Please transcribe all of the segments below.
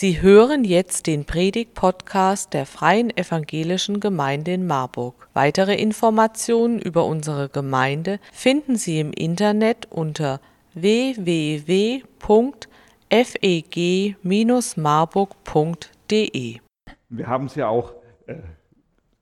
Sie hören jetzt den Predig-Podcast der Freien Evangelischen Gemeinde in Marburg. Weitere Informationen über unsere Gemeinde finden Sie im Internet unter www.feg-marburg.de. Wir haben es ja auch äh,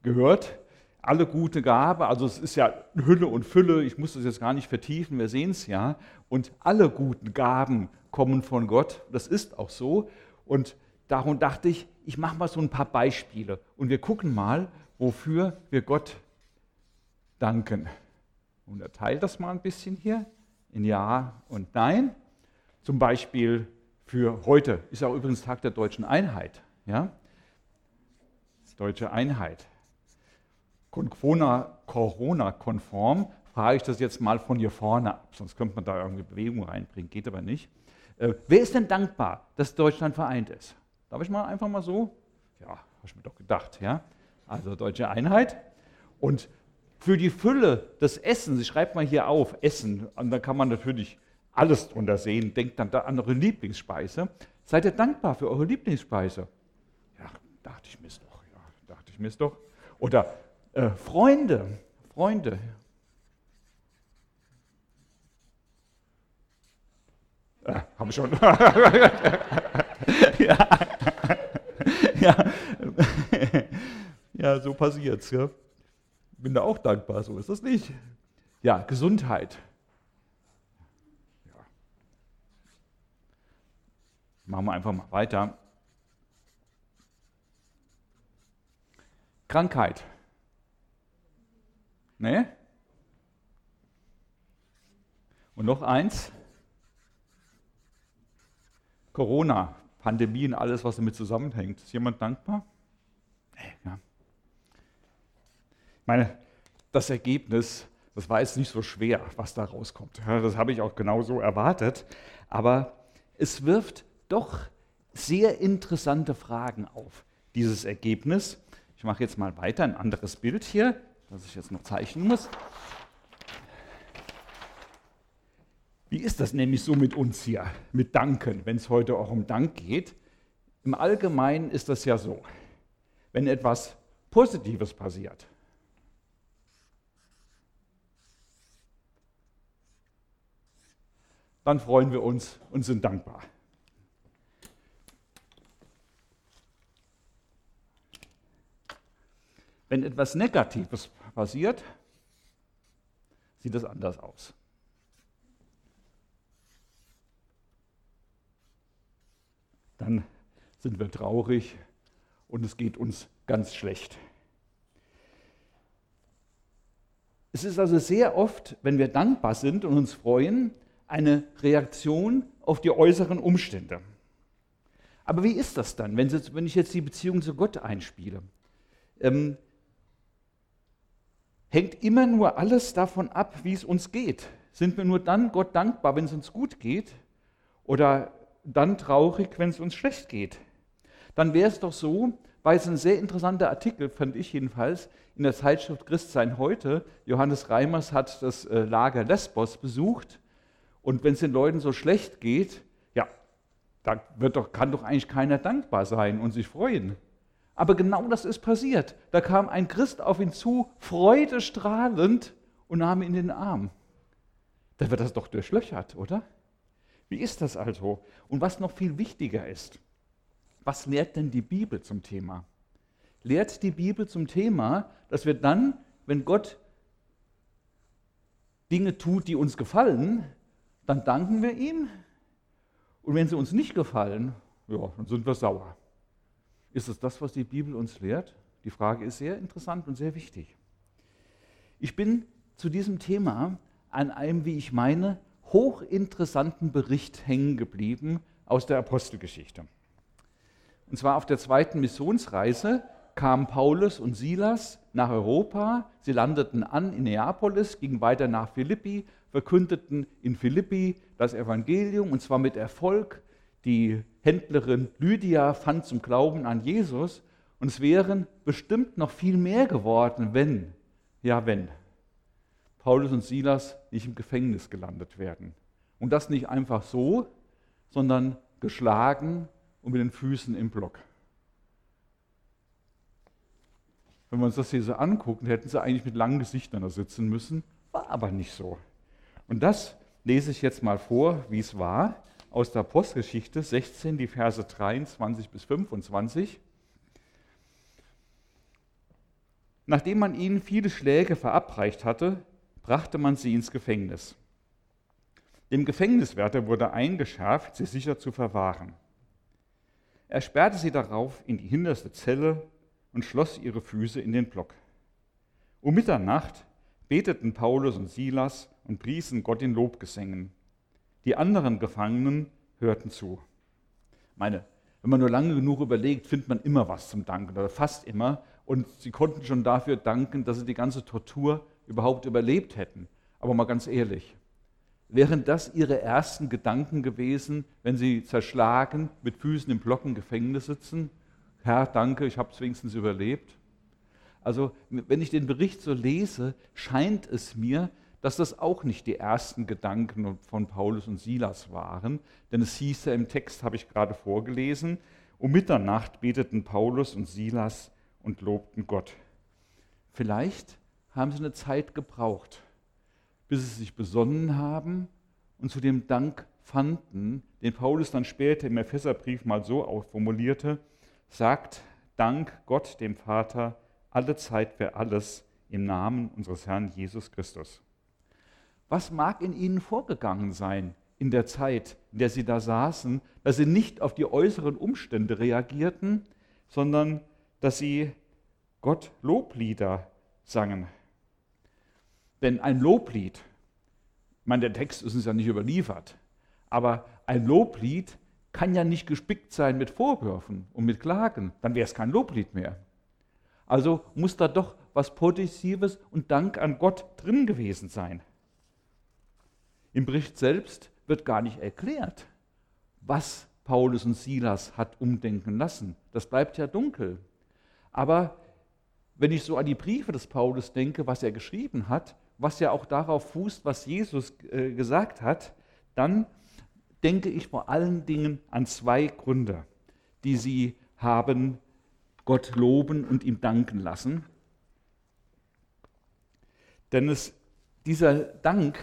gehört, alle gute Gabe, also es ist ja Hülle und Fülle, ich muss das jetzt gar nicht vertiefen, wir sehen es ja, und alle guten Gaben kommen von Gott, das ist auch so. Und darum dachte ich, ich mache mal so ein paar Beispiele und wir gucken mal, wofür wir Gott danken. Und er teilt das mal ein bisschen hier in Ja und Nein. Zum Beispiel für heute ist ja übrigens Tag der deutschen Einheit. Ja? Deutsche Einheit. Corona-konform frage ich das jetzt mal von hier vorne ab, sonst könnte man da irgendwie Bewegung reinbringen, geht aber nicht. Äh, wer ist denn dankbar, dass Deutschland vereint ist? Darf ich mal einfach mal so? Ja, habe ich mir doch gedacht. Ja? Also deutsche Einheit. Und für die Fülle des Essens, ich schreibe mal hier auf, Essen, und da kann man natürlich alles drunter sehen, denkt dann da an eure Lieblingsspeise. Seid ihr dankbar für eure Lieblingsspeise? Ja, dachte ich mir doch, ja, dachte ich mir doch. Oder äh, Freunde, Freunde, Äh, Habe ich schon. ja. ja. ja, so passiert's. Ja. Bin da auch dankbar, so ist das nicht. Ja, Gesundheit. Ja. Machen wir einfach mal weiter. Krankheit. Ne? Und noch eins. Corona, Pandemie und alles, was damit zusammenhängt. Ist jemand dankbar? Ja. Ich meine, das Ergebnis, das war jetzt nicht so schwer, was da rauskommt. Das habe ich auch genauso erwartet. Aber es wirft doch sehr interessante Fragen auf, dieses Ergebnis. Ich mache jetzt mal weiter, ein anderes Bild hier, das ich jetzt noch zeichnen muss. Wie ist das nämlich so mit uns hier, mit Danken, wenn es heute auch um Dank geht? Im Allgemeinen ist das ja so, wenn etwas Positives passiert, dann freuen wir uns und sind dankbar. Wenn etwas Negatives passiert, sieht es anders aus. dann sind wir traurig und es geht uns ganz schlecht. Es ist also sehr oft, wenn wir dankbar sind und uns freuen, eine Reaktion auf die äußeren Umstände. Aber wie ist das dann, wenn, ich jetzt die Beziehung zu Gott einspiele? Ähm, hängt immer nur alles davon ab, wie es uns geht. Sind wir nur dann Gott dankbar, wenn es uns gut geht? Oder dann traurig, wenn es uns schlecht geht. Dann wäre es doch so, weil es ein sehr interessanter Artikel, fand ich jedenfalls, in der Zeitschrift Christsein heute. Johannes Reimers hat das äh, Lager Lesbos besucht. Und wenn es den Leuten so schlecht geht, ja, da doch, kann doch eigentlich keiner dankbar sein und sich freuen. Aber genau das ist passiert. Da kam ein Christ auf ihn zu, freudestrahlend und nahm ihn in den Arm. Da wird das doch durchlöchert, oder? Wie ist das also? Und was noch viel wichtiger ist, was lehrt denn die Bibel zum Thema? Lehrt die Bibel zum Thema, dass wir dann, wenn Gott Dinge tut, die uns gefallen, dann danken wir ihm. Und wenn sie uns nicht gefallen, ja, dann sind wir sauer. Ist es das, was die Bibel uns lehrt? Die Frage ist sehr interessant und sehr wichtig. Ich bin zu diesem Thema an einem, wie ich meine, hochinteressanten Bericht hängen geblieben aus der Apostelgeschichte. Und zwar auf der zweiten Missionsreise kamen Paulus und Silas nach Europa. Sie landeten an in Neapolis, gingen weiter nach Philippi, verkündeten in Philippi das Evangelium und zwar mit Erfolg. Die Händlerin Lydia fand zum Glauben an Jesus und es wären bestimmt noch viel mehr geworden, wenn, ja wenn, Paulus und Silas nicht im Gefängnis gelandet werden. Und das nicht einfach so, sondern geschlagen und mit den Füßen im Block. Wenn wir uns das hier so angucken, hätten sie eigentlich mit langen Gesichtern da sitzen müssen, war aber nicht so. Und das lese ich jetzt mal vor, wie es war, aus der Postgeschichte 16, die Verse 23 bis 25. Nachdem man ihnen viele Schläge verabreicht hatte, brachte man sie ins Gefängnis. Dem Gefängniswärter wurde eingeschärft, sie sicher zu verwahren. Er sperrte sie darauf in die hinterste Zelle und schloss ihre Füße in den Block. Um Mitternacht beteten Paulus und Silas und priesen Gott in Lobgesängen. Die anderen Gefangenen hörten zu. Meine, wenn man nur lange genug überlegt, findet man immer was zum Danken oder fast immer. Und sie konnten schon dafür danken, dass sie die ganze Tortur überhaupt überlebt hätten. Aber mal ganz ehrlich, wären das ihre ersten Gedanken gewesen, wenn sie zerschlagen mit Füßen im Block im Gefängnis sitzen? Herr, danke, ich habe es wenigstens überlebt. Also wenn ich den Bericht so lese, scheint es mir, dass das auch nicht die ersten Gedanken von Paulus und Silas waren, denn es hieß ja im Text, habe ich gerade vorgelesen, um Mitternacht beteten Paulus und Silas und lobten Gott. Vielleicht haben sie eine Zeit gebraucht, bis sie sich besonnen haben und zu dem Dank fanden, den Paulus dann später im Epheserbrief mal so formulierte, sagt Dank Gott dem Vater alle Zeit für alles im Namen unseres Herrn Jesus Christus. Was mag in ihnen vorgegangen sein in der Zeit, in der sie da saßen, dass sie nicht auf die äußeren Umstände reagierten, sondern dass sie Gott Loblieder sangen. Denn ein Loblied, ich meine, der Text ist uns ja nicht überliefert, aber ein Loblied kann ja nicht gespickt sein mit Vorwürfen und mit Klagen, dann wäre es kein Loblied mehr. Also muss da doch was Positives und Dank an Gott drin gewesen sein. Im Bericht selbst wird gar nicht erklärt, was Paulus und Silas hat umdenken lassen. Das bleibt ja dunkel. Aber wenn ich so an die Briefe des Paulus denke, was er geschrieben hat, was ja auch darauf fußt, was Jesus äh, gesagt hat, dann denke ich vor allen Dingen an zwei Gründe, die sie haben Gott loben und ihm danken lassen. Denn es, dieser Dank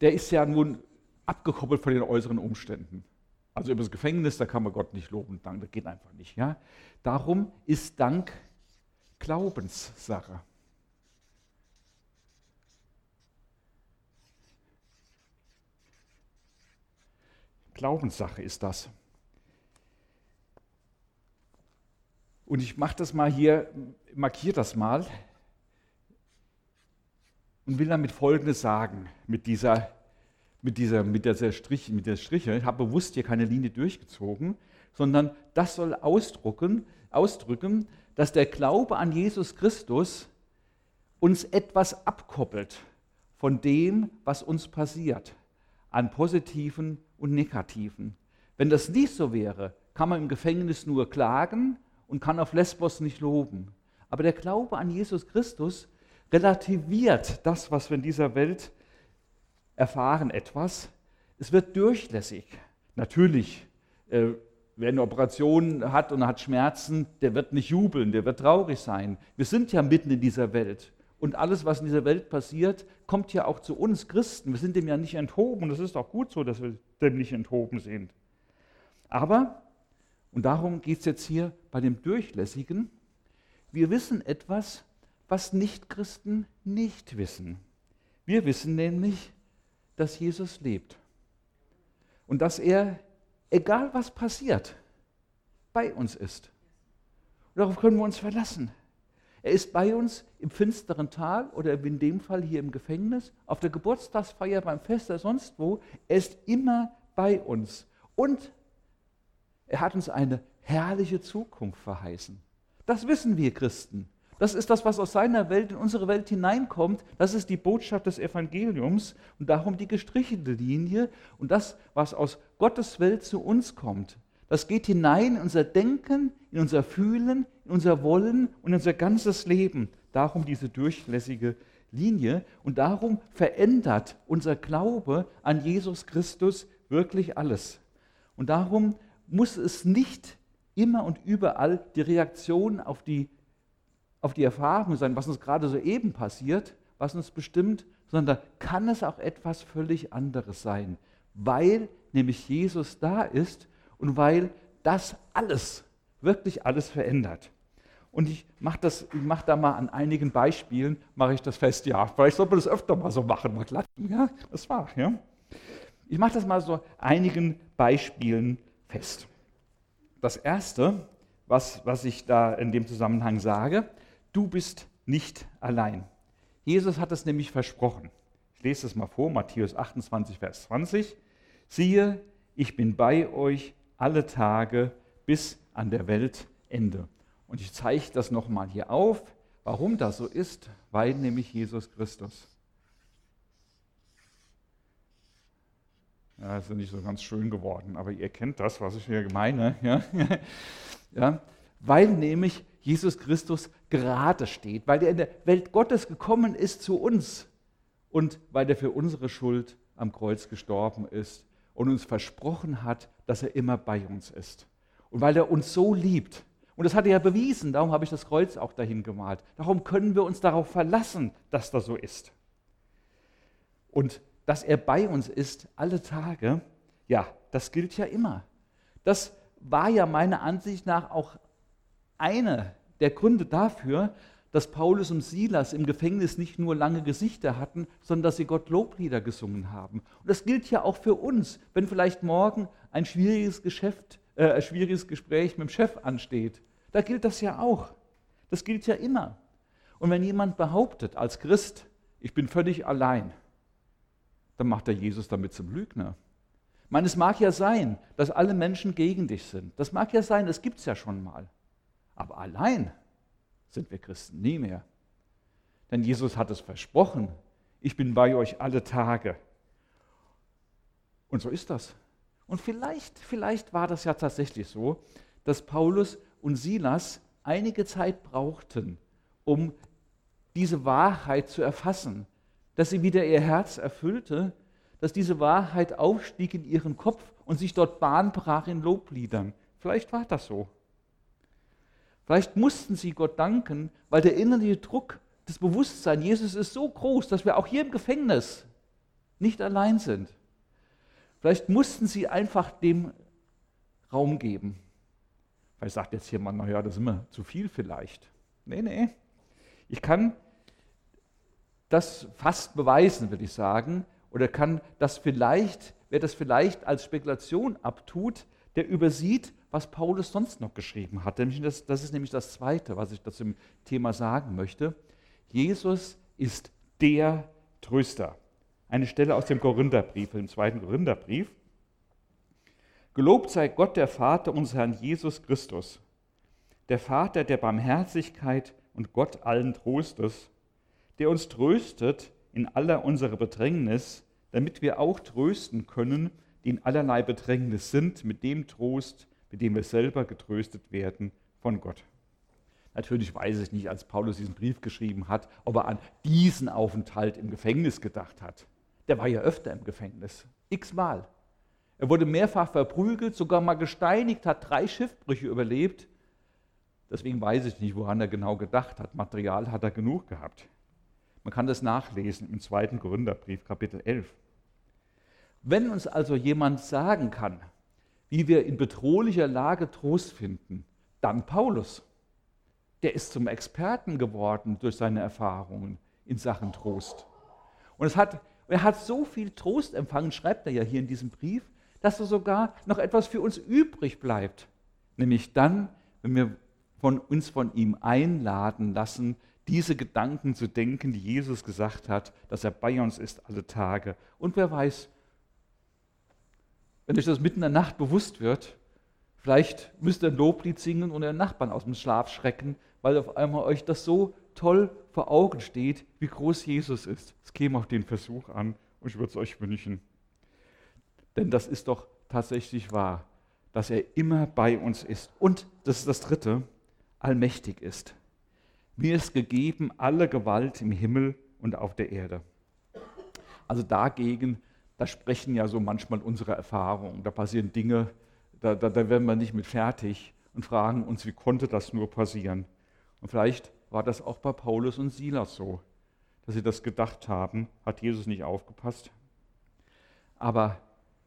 der ist ja nun abgekoppelt von den äußeren Umständen. Also über das Gefängnis, da kann man Gott nicht loben und danken, das geht einfach nicht. Ja? Darum ist Dank Glaubenssache. Glaubenssache ist das. Und ich mache das mal hier, markiere das mal und will damit Folgendes sagen mit dieser, mit dieser, mit dieser Strich, mit der Striche. Ich habe bewusst hier keine Linie durchgezogen, sondern das soll ausdrücken, ausdrücken, dass der Glaube an Jesus Christus uns etwas abkoppelt von dem, was uns passiert, an positiven und negativen. Wenn das nicht so wäre, kann man im Gefängnis nur klagen und kann auf Lesbos nicht loben. Aber der Glaube an Jesus Christus relativiert das, was wir in dieser Welt erfahren, etwas. Es wird durchlässig. Natürlich, äh, wer eine Operation hat und hat Schmerzen, der wird nicht jubeln, der wird traurig sein. Wir sind ja mitten in dieser Welt. Und alles, was in dieser Welt passiert, kommt ja auch zu uns Christen. Wir sind dem ja nicht enthoben. Und es ist auch gut so, dass wir dem nicht enthoben sind. Aber, und darum geht es jetzt hier bei dem Durchlässigen, wir wissen etwas was Nichtchristen nicht wissen. Wir wissen nämlich, dass Jesus lebt und dass er, egal was passiert, bei uns ist. Und darauf können wir uns verlassen. Er ist bei uns im finsteren Tal oder in dem Fall hier im Gefängnis, auf der Geburtstagsfeier, beim Fest oder sonst wo. Er ist immer bei uns. Und er hat uns eine herrliche Zukunft verheißen. Das wissen wir Christen. Das ist das, was aus seiner Welt in unsere Welt hineinkommt. Das ist die Botschaft des Evangeliums und darum die gestrichelte Linie und das, was aus Gottes Welt zu uns kommt. Das geht hinein in unser Denken, in unser Fühlen, in unser Wollen und in unser ganzes Leben. Darum diese durchlässige Linie und darum verändert unser Glaube an Jesus Christus wirklich alles. Und darum muss es nicht immer und überall die Reaktion auf die, auf die Erfahrung sein, was uns gerade soeben passiert, was uns bestimmt, sondern kann es auch etwas völlig anderes sein, weil nämlich Jesus da ist und weil das alles, wirklich alles verändert. Und ich mache mach da mal an einigen Beispielen, mache ich das fest. Ja, vielleicht sollte man das öfter mal so machen, mal klatschen. Ja, das war, ja. Ich mache das mal so einigen Beispielen fest. Das erste, was, was ich da in dem Zusammenhang sage, du bist nicht allein. Jesus hat es nämlich versprochen. Ich lese es mal vor, Matthäus 28, Vers 20. Siehe, ich bin bei euch alle Tage bis an der Weltende. Und ich zeige das nochmal hier auf, warum das so ist, weil nämlich Jesus Christus Ja, ist ja nicht so ganz schön geworden, aber ihr kennt das, was ich hier meine. Ja? ja? Weil nämlich Jesus Christus gerade steht, weil er in der Welt Gottes gekommen ist zu uns und weil er für unsere Schuld am Kreuz gestorben ist und uns versprochen hat, dass er immer bei uns ist. Und weil er uns so liebt. Und das hat er ja bewiesen, darum habe ich das Kreuz auch dahin gemalt. Darum können wir uns darauf verlassen, dass das so ist. Und dass er bei uns ist alle Tage, ja, das gilt ja immer. Das war ja meiner Ansicht nach auch einer der Gründe dafür, dass Paulus und Silas im Gefängnis nicht nur lange Gesichter hatten, sondern dass sie Gott Loblieder gesungen haben. Und das gilt ja auch für uns, wenn vielleicht morgen ein schwieriges Geschäft, äh, ein schwieriges Gespräch mit dem Chef ansteht. Da gilt das ja auch. Das gilt ja immer. Und wenn jemand behauptet als Christ, ich bin völlig allein, dann macht er Jesus damit zum Lügner. Ich meine, es mag ja sein, dass alle Menschen gegen dich sind. Das mag ja sein, das gibt es ja schon mal. Aber allein sind wir Christen nie mehr. Denn Jesus hat es versprochen, ich bin bei euch alle Tage. Und so ist das. Und vielleicht, vielleicht war das ja tatsächlich so, dass Paulus und Silas einige Zeit brauchten, um diese Wahrheit zu erfassen, dass sie wieder ihr Herz erfüllte, dass diese Wahrheit aufstieg in ihren Kopf und sich dort Bahn brach in Lobliedern. Vielleicht war das so. Vielleicht mussten sie Gott danken, weil der innerliche Druck, das Bewusstsein, Jesus ist so groß, dass wir auch hier im Gefängnis nicht allein sind. Vielleicht mussten sie einfach dem Raum geben. Vielleicht sagt jetzt jemand, naja, das ist immer zu viel vielleicht. Nee, nee. Ich kann das fast beweisen, würde ich sagen, oder kann das vielleicht, wer das vielleicht als Spekulation abtut, der übersieht, was Paulus sonst noch geschrieben hat. Das, das ist nämlich das Zweite, was ich dazu im Thema sagen möchte. Jesus ist der Tröster. Eine Stelle aus dem Korintherbrief, dem zweiten Korintherbrief. Gelobt sei Gott, der Vater unseres Herrn Jesus Christus, der Vater der Barmherzigkeit und Gott allen Trostes, der uns tröstet in aller unserer Bedrängnis, damit wir auch trösten können, die in allerlei Bedrängnis sind, mit dem Trost, mit dem wir selber getröstet werden von Gott. Natürlich weiß ich nicht, als Paulus diesen Brief geschrieben hat, ob er an diesen Aufenthalt im Gefängnis gedacht hat. Der war ja öfter im Gefängnis, x-mal. Er wurde mehrfach verprügelt, sogar mal gesteinigt, hat drei Schiffbrüche überlebt. Deswegen weiß ich nicht, woran er genau gedacht hat. Material hat er genug gehabt. Man kann das nachlesen im zweiten Gründerbrief, Kapitel 11. Wenn uns also jemand sagen kann, wie wir in bedrohlicher Lage Trost finden, dann Paulus. Der ist zum Experten geworden durch seine Erfahrungen in Sachen Trost. Und es hat, er hat so viel Trost empfangen, schreibt er ja hier in diesem Brief, dass er sogar noch etwas für uns übrig bleibt. Nämlich dann, wenn wir von uns von ihm einladen lassen, diese Gedanken zu denken, die Jesus gesagt hat, dass er bei uns ist alle Tage. Und wer weiß, wenn euch das mitten in der Nacht bewusst wird, vielleicht müsst ihr ein Loblied singen und euren Nachbarn aus dem Schlaf schrecken, weil auf einmal euch das so toll vor Augen steht, wie groß Jesus ist. Es käme auf den Versuch an und ich würde es euch wünschen. Denn das ist doch tatsächlich wahr, dass er immer bei uns ist. Und, das ist das Dritte, allmächtig ist. Mir ist gegeben alle Gewalt im Himmel und auf der Erde. Also dagegen, da sprechen ja so manchmal unsere Erfahrungen. Da passieren Dinge, da, da, da werden wir nicht mit fertig und fragen uns, wie konnte das nur passieren? Und vielleicht war das auch bei Paulus und Silas so, dass sie das gedacht haben, hat Jesus nicht aufgepasst. Aber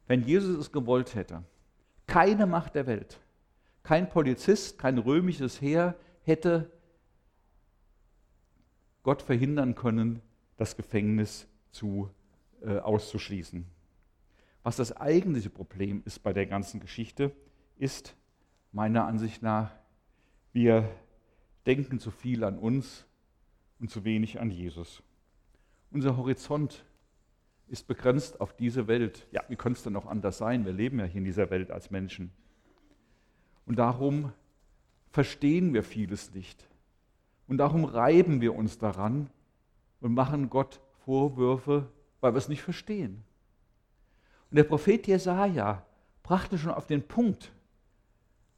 wenn Jesus es gewollt hätte, keine Macht der Welt, kein Polizist, kein römisches Heer hätte Gott verhindern können, das Gefängnis zu, äh, auszuschließen. Was das eigentliche Problem ist bei der ganzen Geschichte, ist meiner Ansicht nach, wir denken zu viel an uns und zu wenig an Jesus. Unser Horizont ist begrenzt auf diese Welt. Ja, wie könnte es denn auch anders sein? Wir leben ja hier in dieser Welt als Menschen. Und darum verstehen wir vieles nicht. Und darum reiben wir uns daran und machen Gott Vorwürfe, weil wir es nicht verstehen. Und der Prophet Jesaja brachte schon auf den Punkt,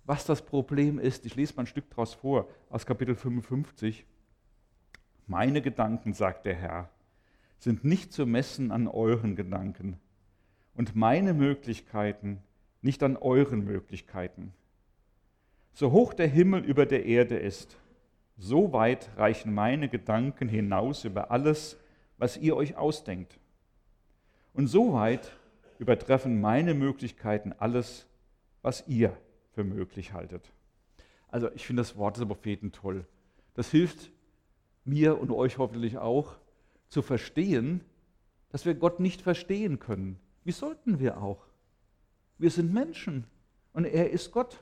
was das Problem ist. Ich lese mal ein Stück daraus vor, aus Kapitel 55. Meine Gedanken, sagt der Herr, sind nicht zu messen an euren Gedanken und meine Möglichkeiten nicht an euren Möglichkeiten. So hoch der Himmel über der Erde ist, so weit reichen meine Gedanken hinaus über alles, was ihr euch ausdenkt. Und so weit übertreffen meine Möglichkeiten alles, was ihr für möglich haltet. Also ich finde das Wort des Propheten toll. Das hilft mir und euch hoffentlich auch zu verstehen, dass wir Gott nicht verstehen können. Wie sollten wir auch? Wir sind Menschen und er ist Gott.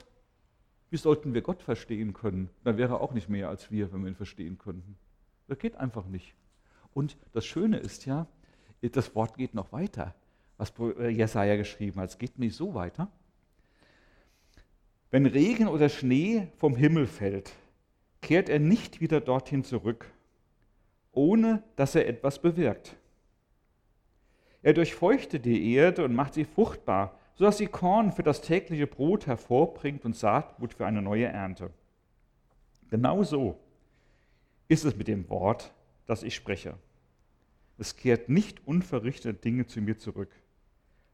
Wie sollten wir Gott verstehen können? Dann wäre er auch nicht mehr als wir, wenn wir ihn verstehen könnten. Das geht einfach nicht. Und das Schöne ist ja, das Wort geht noch weiter, was Jesaja geschrieben hat. Es geht nicht so weiter. Wenn Regen oder Schnee vom Himmel fällt, kehrt er nicht wieder dorthin zurück, ohne dass er etwas bewirkt. Er durchfeuchtet die Erde und macht sie fruchtbar sodass sie Korn für das tägliche Brot hervorbringt und Saatgut für eine neue Ernte. Genauso ist es mit dem Wort, das ich spreche. Es kehrt nicht unverrichtete Dinge zu mir zurück,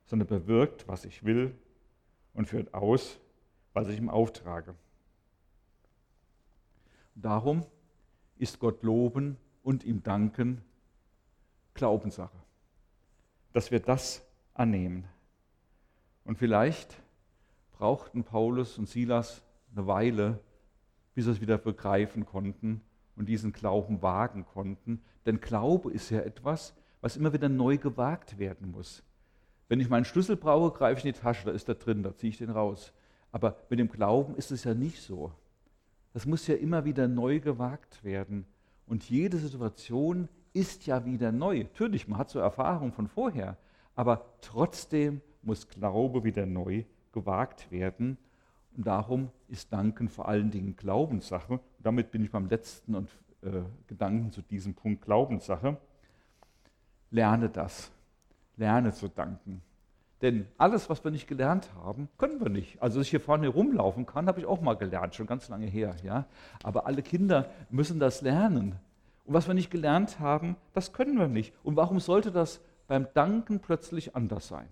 sondern bewirkt, was ich will und führt aus, was ich ihm auftrage. Darum ist Gott loben und ihm danken Glaubenssache, dass wir das annehmen. Und vielleicht brauchten Paulus und Silas eine Weile, bis sie es wieder begreifen konnten und diesen Glauben wagen konnten. Denn Glaube ist ja etwas, was immer wieder neu gewagt werden muss. Wenn ich meinen Schlüssel brauche, greife ich in die Tasche, da ist er drin, da ziehe ich den raus. Aber mit dem Glauben ist es ja nicht so. Das muss ja immer wieder neu gewagt werden. Und jede Situation ist ja wieder neu. Natürlich, man hat so Erfahrungen von vorher, aber trotzdem muss Glaube wieder neu gewagt werden. Und darum ist Danken vor allen Dingen Glaubenssache. Und damit bin ich beim letzten und, äh, Gedanken zu diesem Punkt Glaubenssache. Lerne das. Lerne zu danken. Denn alles, was wir nicht gelernt haben, können wir nicht. Also, dass ich hier vorne rumlaufen kann, habe ich auch mal gelernt, schon ganz lange her. Ja? Aber alle Kinder müssen das lernen. Und was wir nicht gelernt haben, das können wir nicht. Und warum sollte das beim Danken plötzlich anders sein?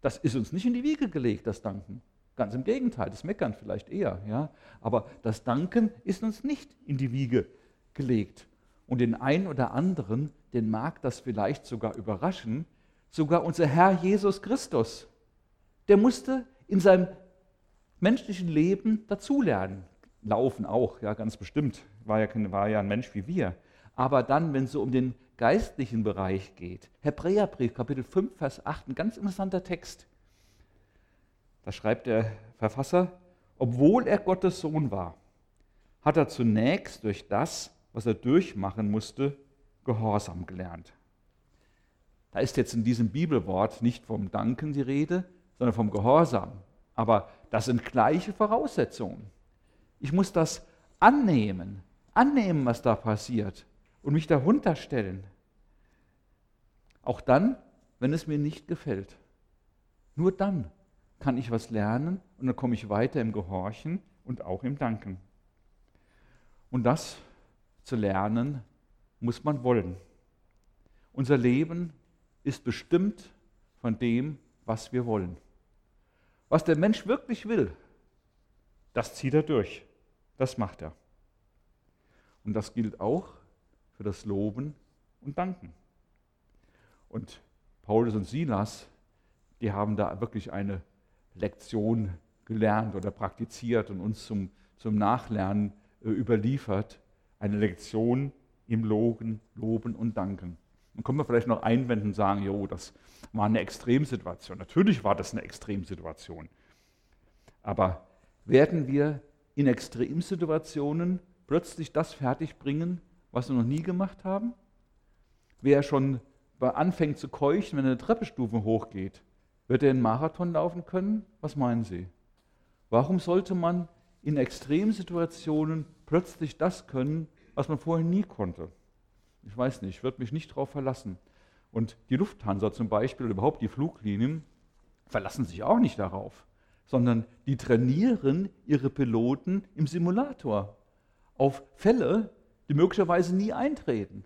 Das ist uns nicht in die Wiege gelegt, das Danken. Ganz im Gegenteil, das Meckern vielleicht eher. Ja? Aber das Danken ist uns nicht in die Wiege gelegt. Und den einen oder anderen, den mag das vielleicht sogar überraschen, sogar unser Herr Jesus Christus, der musste in seinem menschlichen Leben dazulernen. Laufen auch, ja, ganz bestimmt. War ja, war ja ein Mensch wie wir. Aber dann, wenn es so um den geistlichen Bereich geht. Hebräerbrief, Kapitel 5, Vers 8, ein ganz interessanter Text. Da schreibt der Verfasser, obwohl er Gottes Sohn war, hat er zunächst durch das, was er durchmachen musste, Gehorsam gelernt. Da ist jetzt in diesem Bibelwort nicht vom Danken die Rede, sondern vom Gehorsam. Aber das sind gleiche Voraussetzungen. Ich muss das annehmen, annehmen, was da passiert und mich darunter stellen. Auch dann, wenn es mir nicht gefällt. Nur dann kann ich was lernen und dann komme ich weiter im Gehorchen und auch im Danken. Und das zu lernen, muss man wollen. Unser Leben ist bestimmt von dem, was wir wollen. Was der Mensch wirklich will, das zieht er durch. Das macht er. Und das gilt auch für das Loben und Danken. Und Paulus und Silas, die haben da wirklich eine Lektion gelernt oder praktiziert und uns zum, zum Nachlernen äh, überliefert. Eine Lektion im Loben, Loben und Danken. Dann können wir vielleicht noch einwenden und sagen, jo, das war eine Extremsituation. Natürlich war das eine Extremsituation. Aber werden wir in Extremsituationen plötzlich das fertigbringen, was wir noch nie gemacht haben? Wer schon anfängt zu keuchen, wenn er eine Treppestufe hochgeht, wird er einen Marathon laufen können? Was meinen Sie? Warum sollte man in Extremsituationen plötzlich das können, was man vorher nie konnte? Ich weiß nicht, ich würde mich nicht darauf verlassen. Und die Lufthansa zum Beispiel oder überhaupt die Fluglinien verlassen sich auch nicht darauf, sondern die trainieren ihre Piloten im Simulator auf Fälle, die möglicherweise nie eintreten.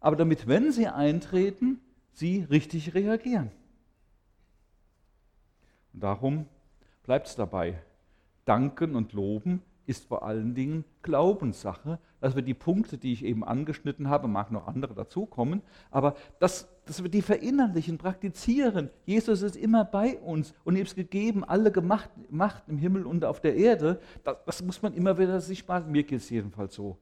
Aber damit, wenn sie eintreten, sie richtig reagieren. Und darum bleibt es dabei. Danken und loben ist vor allen Dingen Glaubenssache, dass wir die Punkte, die ich eben angeschnitten habe, mag noch andere dazukommen, aber dass, dass wir die verinnerlichen, praktizieren. Jesus ist immer bei uns und ihm ist gegeben alle Gemacht, Macht im Himmel und auf der Erde. Das, das muss man immer wieder sich machen. Mir geht es jedenfalls so.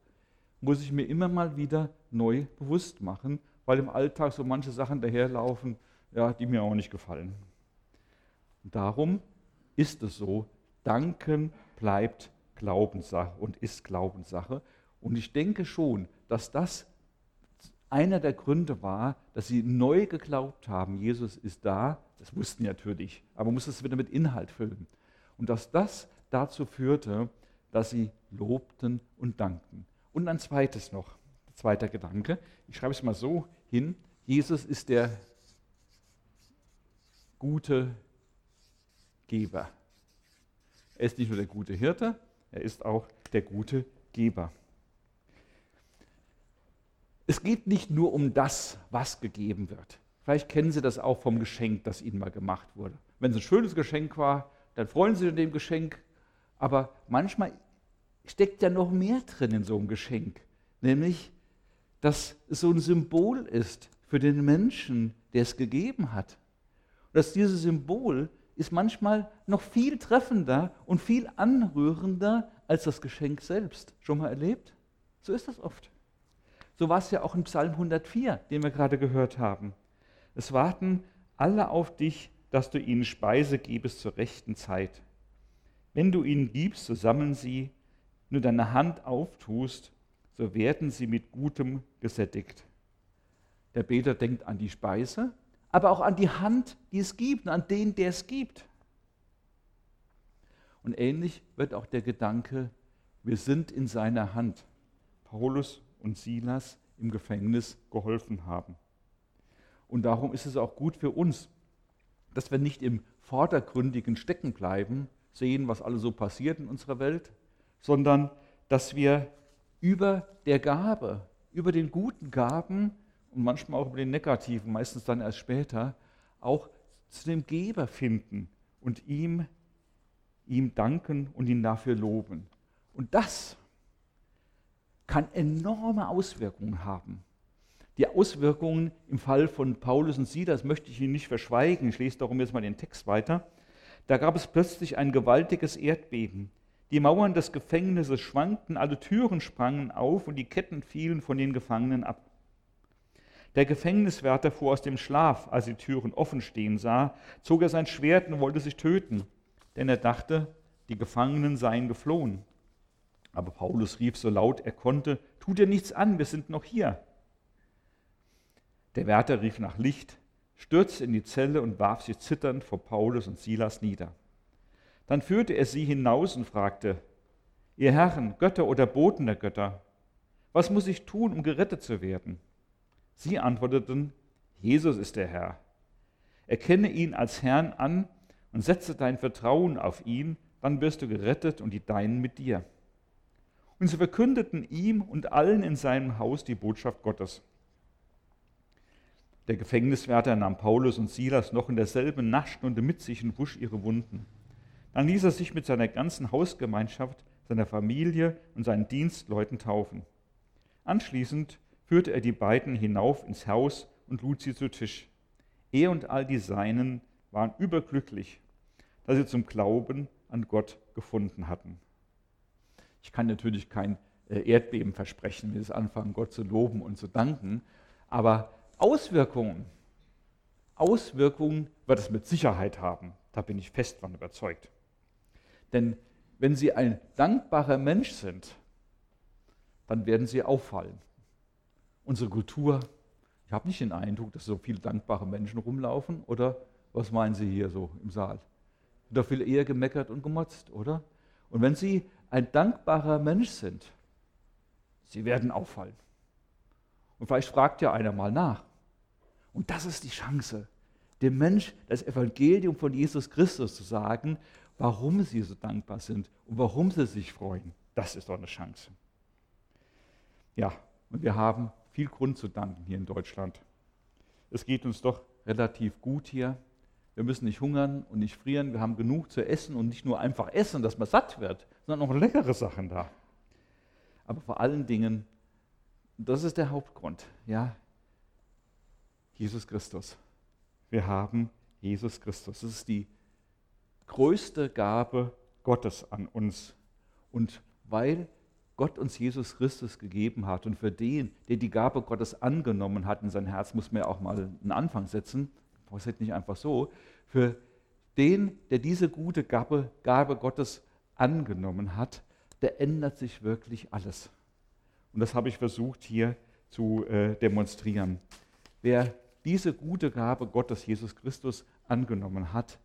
Muss ich mir immer mal wieder neu bewusst machen, weil im Alltag so manche Sachen daherlaufen, ja, die mir auch nicht gefallen. Und darum ist es so, Danken bleibt Glaubenssache und ist Glaubenssache. Und ich denke schon, dass das einer der Gründe war, dass sie neu geglaubt haben, Jesus ist da. Das wussten natürlich, aber man muss es wieder mit Inhalt füllen. Und dass das dazu führte, dass sie lobten und dankten. Und ein zweites noch, zweiter Gedanke. Ich schreibe es mal so hin. Jesus ist der gute Geber. Er ist nicht nur der gute Hirte, er ist auch der gute Geber. Es geht nicht nur um das, was gegeben wird. Vielleicht kennen Sie das auch vom Geschenk, das Ihnen mal gemacht wurde. Wenn es ein schönes Geschenk war, dann freuen Sie sich an dem Geschenk. Aber manchmal steckt ja noch mehr drin in so einem Geschenk. Nämlich, dass es so ein Symbol ist für den Menschen, der es gegeben hat. Und dass dieses Symbol ist manchmal noch viel treffender und viel anrührender als das Geschenk selbst. Schon mal erlebt? So ist das oft. So war es ja auch in Psalm 104, den wir gerade gehört haben. Es warten alle auf dich, dass du ihnen Speise gibst zur rechten Zeit. Wenn du ihnen gibst, so sammeln sie, nur deine Hand auftust, so werden sie mit Gutem gesättigt. Der Beter denkt an die Speise aber auch an die Hand, die es gibt und an den, der es gibt. Und ähnlich wird auch der Gedanke, wir sind in seiner Hand. Paulus und Silas im Gefängnis geholfen haben. Und darum ist es auch gut für uns, dass wir nicht im vordergründigen Stecken bleiben, sehen, was alles so passiert in unserer Welt, sondern dass wir über der Gabe, über den guten Gaben und manchmal auch über den negativen, meistens dann erst später, auch zu dem Geber finden und ihm, ihm danken und ihn dafür loben. Und das kann enorme Auswirkungen haben. Die Auswirkungen im Fall von Paulus und Silas möchte ich Ihnen nicht verschweigen. Ich lese darum jetzt mal den Text weiter. Da gab es plötzlich ein gewaltiges Erdbeben. Die Mauern des Gefängnisses schwankten, alle Türen sprangen auf und die Ketten fielen von den Gefangenen ab. Der Gefängniswärter fuhr aus dem Schlaf, als die Türen offen stehen sah, zog er sein Schwert und wollte sich töten, denn er dachte, die Gefangenen seien geflohen. Aber Paulus rief so laut er konnte, Tu dir nichts an, wir sind noch hier. Der Wärter rief nach Licht, stürzte in die Zelle und warf sich zitternd vor Paulus und Silas nieder. Dann führte er sie hinaus und fragte, Ihr Herren, Götter oder Boten der Götter, was muss ich tun, um gerettet zu werden? Sie antworteten, Jesus ist der Herr. Erkenne ihn als Herrn an und setze dein Vertrauen auf ihn, dann wirst du gerettet und die Deinen mit dir. Und sie verkündeten ihm und allen in seinem Haus die Botschaft Gottes. Der Gefängniswärter nahm Paulus und Silas noch in derselben Nachtstunde mit sich und wusch ihre Wunden. Dann ließ er sich mit seiner ganzen Hausgemeinschaft, seiner Familie und seinen Dienstleuten taufen. Anschließend führte er die beiden hinauf ins Haus und lud sie zu Tisch. Er und all die Seinen waren überglücklich, dass sie zum Glauben an Gott gefunden hatten. Ich kann natürlich kein äh, Erdbeben versprechen, wenn wir anfangen, Gott zu loben und zu danken, aber Auswirkungen, Auswirkungen wird es mit Sicherheit haben. Da bin ich fest von überzeugt. Denn wenn Sie ein dankbarer Mensch sind, dann werden Sie auffallen. Unsere Kultur, ich habe nicht den Eindruck, dass so viele dankbare Menschen rumlaufen, oder was meinen Sie hier so im Saal? Doch viel eher gemeckert und gemotzt, oder? Und wenn Sie ein dankbarer Mensch sind, Sie werden auffallen. Und vielleicht fragt ja einer mal nach. Und das ist die Chance, dem Mensch das Evangelium von Jesus Christus zu sagen, warum sie so dankbar sind und warum sie sich freuen. Das ist doch eine Chance. Ja, und wir haben viel Grund zu danken hier in Deutschland. Es geht uns doch relativ gut hier. Wir müssen nicht hungern und nicht frieren. Wir haben genug zu essen und nicht nur einfach essen, dass man satt wird, sondern auch leckere Sachen da. Aber vor allen Dingen, das ist der Hauptgrund, ja, Jesus Christus. Wir haben Jesus Christus. Das ist die größte Gabe Gottes an uns. Und weil Gott uns Jesus Christus gegeben hat und für den, der die Gabe Gottes angenommen hat in sein Herz, muss man ja auch mal einen Anfang setzen. Das ist nicht einfach so. Für den, der diese gute Gabe, Gabe Gottes angenommen hat, der ändert sich wirklich alles. Und das habe ich versucht hier zu äh, demonstrieren. Wer diese gute Gabe Gottes, Jesus Christus, angenommen hat,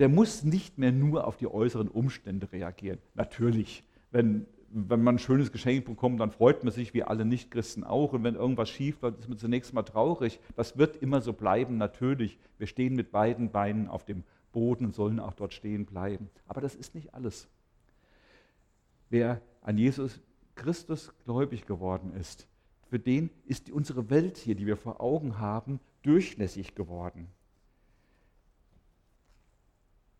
der muss nicht mehr nur auf die äußeren Umstände reagieren. Natürlich, wenn wenn man ein schönes Geschenk bekommt, dann freut man sich, wie alle Nichtchristen auch. Und wenn irgendwas schief läuft, ist man zunächst mal traurig. Das wird immer so bleiben, natürlich. Wir stehen mit beiden Beinen auf dem Boden und sollen auch dort stehen bleiben. Aber das ist nicht alles. Wer an Jesus Christus gläubig geworden ist, für den ist unsere Welt hier, die wir vor Augen haben, durchlässig geworden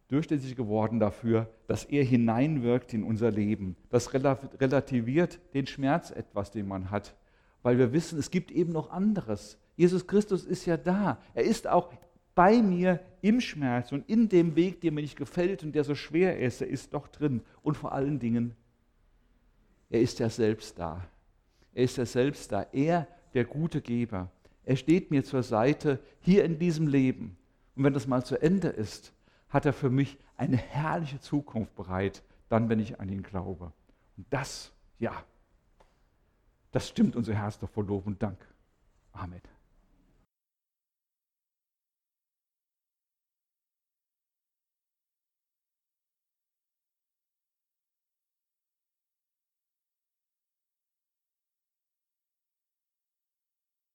durchlässig geworden dafür, dass er hineinwirkt in unser Leben. Das relativiert den Schmerz etwas, den man hat, weil wir wissen, es gibt eben noch anderes. Jesus Christus ist ja da. Er ist auch bei mir im Schmerz und in dem Weg, der mir nicht gefällt und der so schwer ist. Er ist doch drin. Und vor allen Dingen, er ist ja selbst da. Er ist ja selbst da. Er, der gute Geber. Er steht mir zur Seite hier in diesem Leben. Und wenn das mal zu Ende ist, hat er für mich eine herrliche Zukunft bereit, dann, wenn ich an ihn glaube. Und das, ja, das stimmt unser Herz doch vor Lob und Dank. Amen.